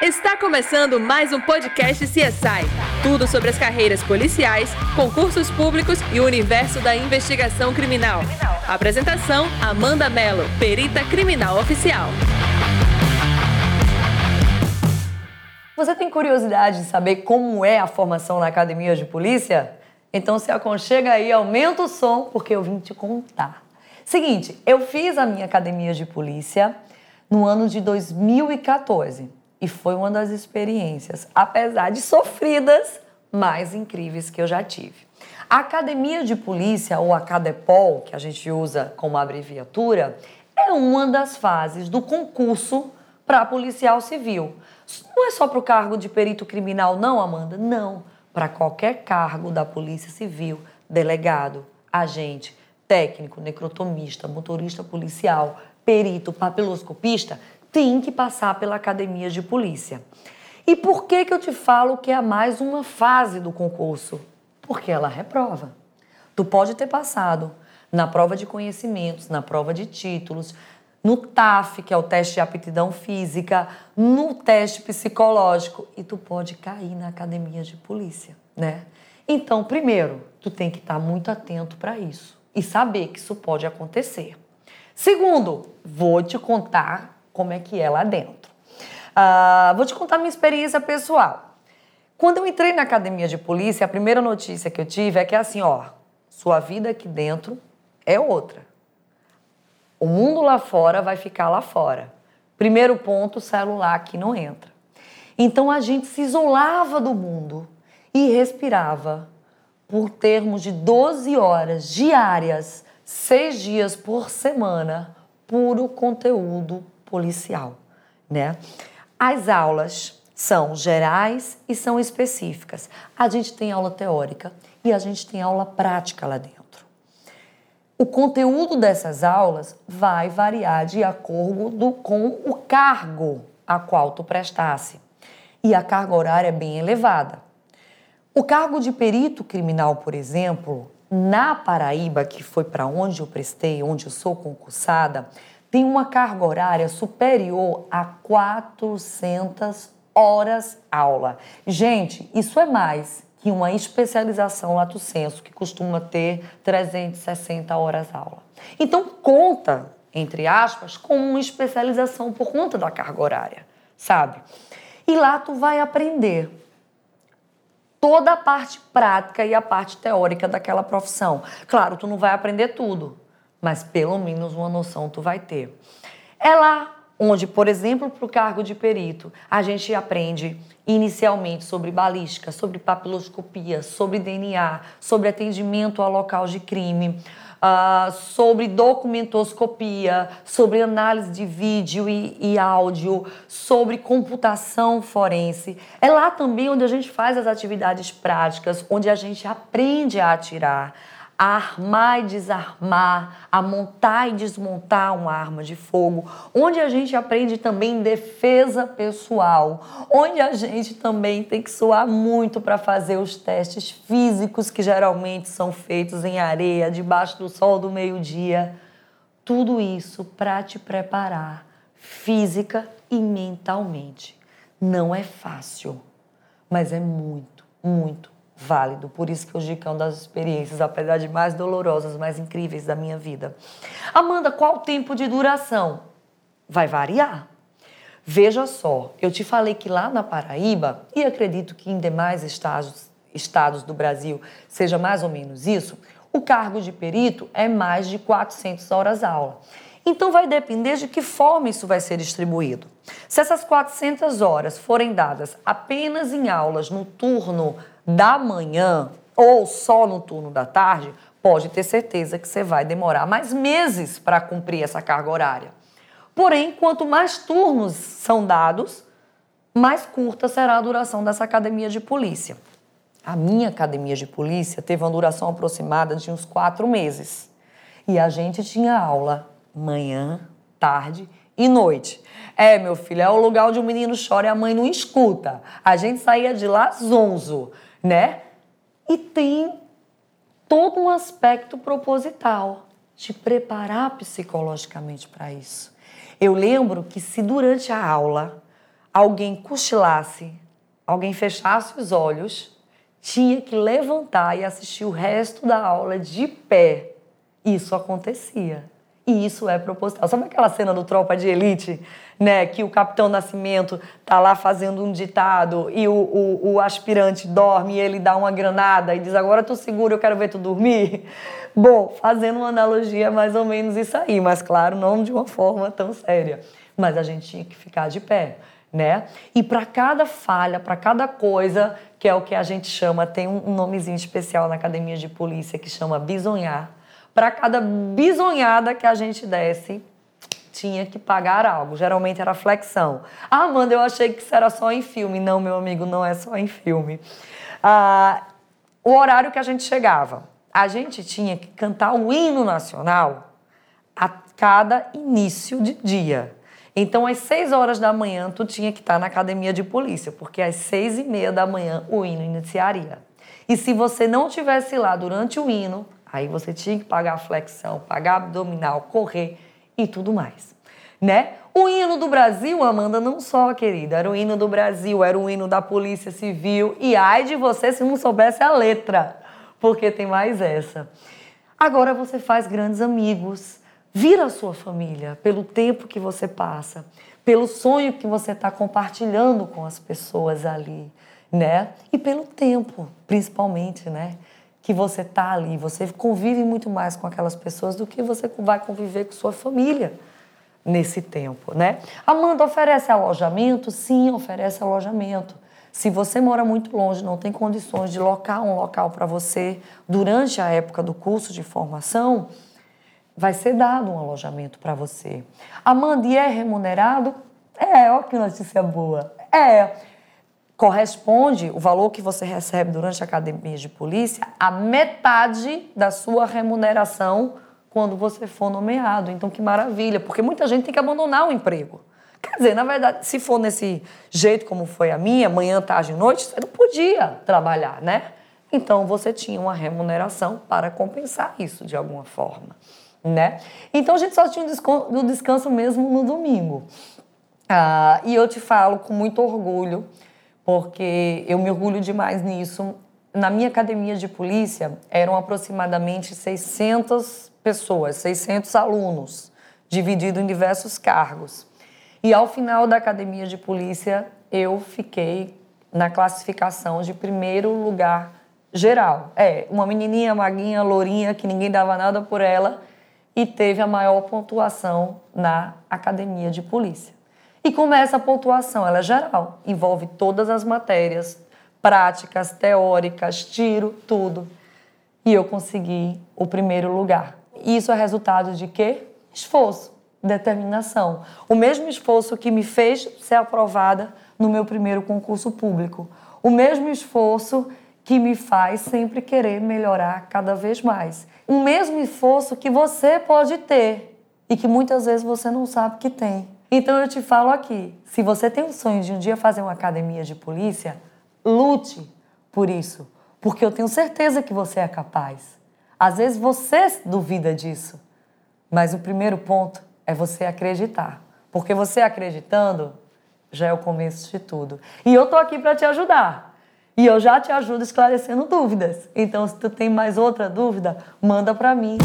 Está começando mais um podcast CSI. Tudo sobre as carreiras policiais, concursos públicos e o universo da investigação criminal. Apresentação: Amanda Mello, perita criminal oficial. Você tem curiosidade de saber como é a formação na academia de polícia? Então se aconchega aí, aumenta o som, porque eu vim te contar. Seguinte, eu fiz a minha academia de polícia no ano de 2014 e foi uma das experiências, apesar de sofridas, mais incríveis que eu já tive. A academia de polícia, ou a Cadepol, que a gente usa como abreviatura, é uma das fases do concurso para policial civil. Não é só para o cargo de perito criminal, não, Amanda? Não. Para qualquer cargo da Polícia Civil, delegado, agente, técnico, necrotomista, motorista policial, perito, papiloscopista, tem que passar pela academia de polícia. E por que, que eu te falo que é mais uma fase do concurso? Porque ela reprova. Tu pode ter passado na prova de conhecimentos, na prova de títulos, no TAF, que é o teste de aptidão física, no teste psicológico, e tu pode cair na academia de polícia, né? Então, primeiro, tu tem que estar muito atento para isso e saber que isso pode acontecer. Segundo, vou te contar como é que é lá dentro. Uh, vou te contar minha experiência pessoal. Quando eu entrei na academia de polícia, a primeira notícia que eu tive é que assim, ó, sua vida aqui dentro é outra. O mundo lá fora vai ficar lá fora. Primeiro ponto, celular aqui não entra. Então a gente se isolava do mundo e respirava por termos de 12 horas diárias, seis dias por semana, puro conteúdo policial, né? As aulas são gerais e são específicas. A gente tem aula teórica e a gente tem aula prática lá dentro. O conteúdo dessas aulas vai variar de acordo com o cargo a qual tu prestasse. E a carga horária é bem elevada. O cargo de perito criminal, por exemplo, na Paraíba, que foi para onde eu prestei, onde eu sou concursada, tem uma carga horária superior a 400 horas aula. Gente, isso é mais que uma especialização lato senso, que costuma ter 360 horas aula. Então, conta, entre aspas, com uma especialização por conta da carga horária, sabe? E lá tu vai aprender toda a parte prática e a parte teórica daquela profissão. Claro, tu não vai aprender tudo, mas pelo menos uma noção tu vai ter. É lá onde, por exemplo, para o cargo de perito, a gente aprende inicialmente sobre balística, sobre papiloscopia, sobre DNA, sobre atendimento ao local de crime, uh, sobre documentoscopia, sobre análise de vídeo e, e áudio, sobre computação forense. É lá também onde a gente faz as atividades práticas, onde a gente aprende a atirar, a armar e desarmar, a montar e desmontar uma arma de fogo, onde a gente aprende também defesa pessoal, onde a gente também tem que suar muito para fazer os testes físicos que geralmente são feitos em areia, debaixo do sol do meio-dia. Tudo isso para te preparar física e mentalmente. Não é fácil, mas é muito, muito válido. Por isso que eu digo que é uma das experiências, apesar de mais dolorosas, mais incríveis da minha vida. Amanda, qual o tempo de duração? Vai variar. Veja só, eu te falei que lá na Paraíba, e acredito que em demais estados, estados do Brasil seja mais ou menos isso, o cargo de perito é mais de 400 horas aula. Então vai depender de que forma isso vai ser distribuído. Se essas 400 horas forem dadas apenas em aulas no turno da manhã ou só no turno da tarde, pode ter certeza que você vai demorar mais meses para cumprir essa carga horária. Porém, quanto mais turnos são dados, mais curta será a duração dessa academia de polícia. A minha academia de polícia teve uma duração aproximada de uns quatro meses. E a gente tinha aula manhã, tarde e noite. É, meu filho, é o lugar onde o menino chora e a mãe não escuta. A gente saía de lá zonzo né? E tem todo um aspecto proposital de preparar psicologicamente para isso. Eu lembro que se durante a aula alguém cochilasse, alguém fechasse os olhos, tinha que levantar e assistir o resto da aula de pé. Isso acontecia. E isso é proposital. Sabe aquela cena do Tropa de Elite, né? Que o Capitão Nascimento tá lá fazendo um ditado e o, o, o aspirante dorme e ele dá uma granada e diz: Agora tu segura, eu quero ver tu dormir. Bom, fazendo uma analogia mais ou menos isso aí, mas claro, não de uma forma tão séria. Mas a gente tinha que ficar de pé, né? E para cada falha, para cada coisa, que é o que a gente chama, tem um nomezinho especial na academia de polícia que chama bisonhar para cada bisonhada que a gente desse, tinha que pagar algo. Geralmente era flexão. Ah, Amanda, eu achei que isso era só em filme. Não, meu amigo, não é só em filme. Ah, o horário que a gente chegava. A gente tinha que cantar o hino nacional a cada início de dia. Então, às seis horas da manhã, tu tinha que estar na academia de polícia, porque às seis e meia da manhã o hino iniciaria. E se você não tivesse lá durante o hino, Aí você tinha que pagar flexão, pagar abdominal, correr e tudo mais, né? O hino do Brasil, Amanda, não só, querida, era o hino do Brasil, era o hino da Polícia Civil e ai de você se não soubesse a letra, porque tem mais essa. Agora você faz grandes amigos, vira a sua família pelo tempo que você passa, pelo sonho que você está compartilhando com as pessoas ali, né? E pelo tempo, principalmente, né? Que você está ali, você convive muito mais com aquelas pessoas do que você vai conviver com sua família nesse tempo, né? Amanda oferece alojamento? Sim, oferece alojamento. Se você mora muito longe, não tem condições de locar um local para você durante a época do curso de formação, vai ser dado um alojamento para você. Amanda, e é remunerado? É, olha que notícia boa. É corresponde o valor que você recebe durante a academia de polícia a metade da sua remuneração quando você for nomeado. Então, que maravilha, porque muita gente tem que abandonar o emprego. Quer dizer, na verdade, se for nesse jeito como foi a minha, manhã, tarde e noite, você não podia trabalhar, né? Então, você tinha uma remuneração para compensar isso de alguma forma, né? Então, a gente só tinha o descanso mesmo no domingo. Ah, e eu te falo com muito orgulho porque eu me orgulho demais nisso. Na minha academia de polícia eram aproximadamente 600 pessoas, 600 alunos, dividido em diversos cargos. E ao final da academia de polícia, eu fiquei na classificação de primeiro lugar geral. É, uma menininha maguinha, lourinha, que ninguém dava nada por ela e teve a maior pontuação na academia de polícia. E começa a pontuação, ela é geral, envolve todas as matérias, práticas, teóricas, tiro, tudo. E eu consegui o primeiro lugar. Isso é resultado de quê? Esforço, determinação. O mesmo esforço que me fez ser aprovada no meu primeiro concurso público. O mesmo esforço que me faz sempre querer melhorar cada vez mais. O mesmo esforço que você pode ter e que muitas vezes você não sabe que tem. Então eu te falo aqui, se você tem o sonho de um dia fazer uma academia de polícia, lute por isso, porque eu tenho certeza que você é capaz. Às vezes você duvida disso, mas o primeiro ponto é você acreditar, porque você acreditando já é o começo de tudo. E eu tô aqui para te ajudar. E eu já te ajudo esclarecendo dúvidas. Então, se tu tem mais outra dúvida, manda para mim.